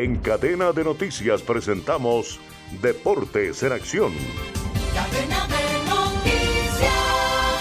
En cadena de noticias presentamos Deportes en Acción.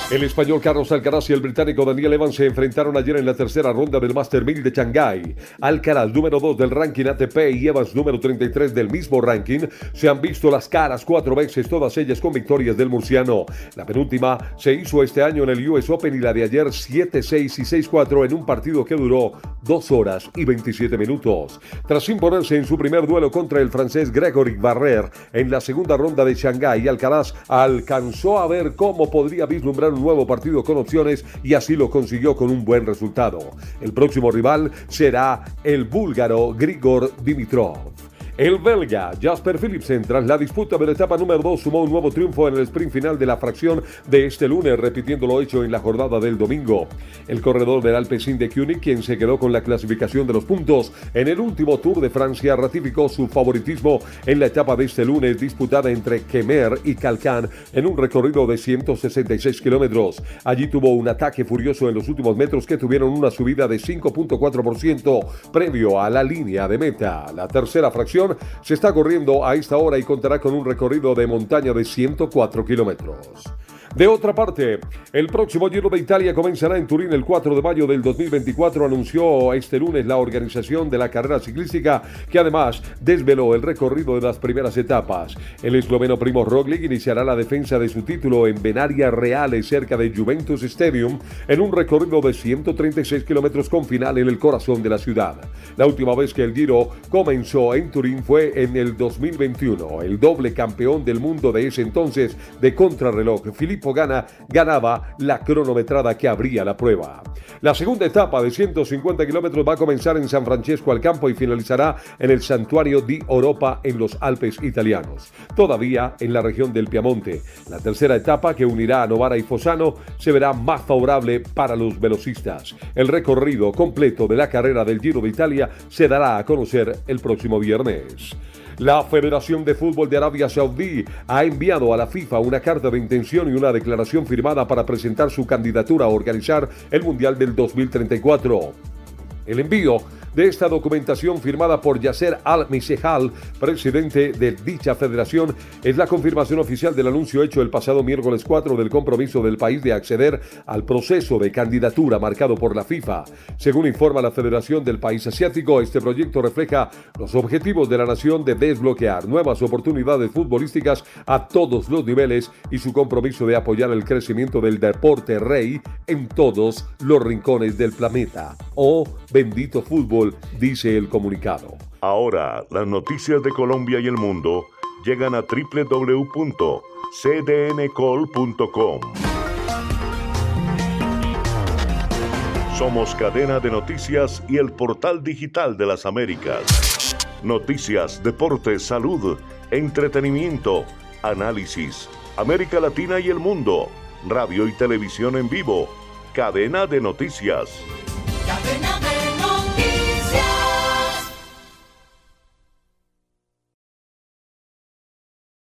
El español Carlos Alcaraz y el británico Daniel Evans se enfrentaron ayer en la tercera ronda del Master 1000 de Shanghái. Alcaraz, número 2 del ranking ATP, y Evans, número 33 del mismo ranking, se han visto las caras cuatro veces, todas ellas con victorias del murciano. La penúltima se hizo este año en el US Open y la de ayer 7-6 y 6-4 en un partido que duró 2 horas y 27 minutos. Tras imponerse en su primer duelo contra el francés Gregory Barrer en la segunda ronda de Shanghái, Alcaraz alcanzó a ver cómo podría vislumbrar nuevo partido con opciones y así lo consiguió con un buen resultado. El próximo rival será el búlgaro Grigor Dimitrov. El belga Jasper Philipsen, tras la disputa de la etapa número 2, sumó un nuevo triunfo en el sprint final de la fracción de este lunes, repitiendo lo hecho en la jornada del domingo. El corredor del Alpecin de Kühne, quien se quedó con la clasificación de los puntos en el último Tour de Francia, ratificó su favoritismo en la etapa de este lunes disputada entre Kemer y Calcan en un recorrido de 166 kilómetros. Allí tuvo un ataque furioso en los últimos metros que tuvieron una subida de 5.4% previo a la línea de meta. La tercera fracción se está corriendo a esta hora y contará con un recorrido de montaña de 104 kilómetros. De otra parte, el próximo Giro de Italia comenzará en Turín el 4 de mayo del 2024, anunció este lunes la organización de la carrera ciclística, que además desveló el recorrido de las primeras etapas. El esloveno Primo Roglic iniciará la defensa de su título en Venaria Reale, cerca de Juventus Stadium, en un recorrido de 136 kilómetros con final en el corazón de la ciudad. La última vez que el Giro comenzó en Turín fue en el 2021. El doble campeón del mundo de ese entonces de contrarreloj, Filippo Gana ganaba la cronometrada que abría la prueba. La segunda etapa de 150 kilómetros va a comenzar en San Francesco al campo y finalizará en el Santuario di Europa en los Alpes italianos, todavía en la región del Piamonte. La tercera etapa que unirá a Novara y Fosano se verá más favorable para los velocistas. El recorrido completo de la carrera del Giro de Italia se dará a conocer el próximo viernes. La Federación de Fútbol de Arabia Saudí ha enviado a la FIFA una carta de intención y una declaración firmada para presentar su candidatura a organizar el Mundial del 2034. El envío de esta documentación firmada por Yasser Al-Misehal, presidente de dicha federación, es la confirmación oficial del anuncio hecho el pasado miércoles 4 del compromiso del país de acceder al proceso de candidatura marcado por la FIFA. Según informa la Federación del País Asiático, este proyecto refleja los objetivos de la nación de desbloquear nuevas oportunidades futbolísticas a todos los niveles y su compromiso de apoyar el crecimiento del deporte rey en todos los rincones del planeta. Oh, bendito fútbol dice el comunicado. Ahora, las noticias de Colombia y el mundo llegan a www.cdncol.com. Somos cadena de noticias y el portal digital de las Américas. Noticias, deportes, salud, entretenimiento, análisis, América Latina y el mundo, radio y televisión en vivo, cadena de noticias.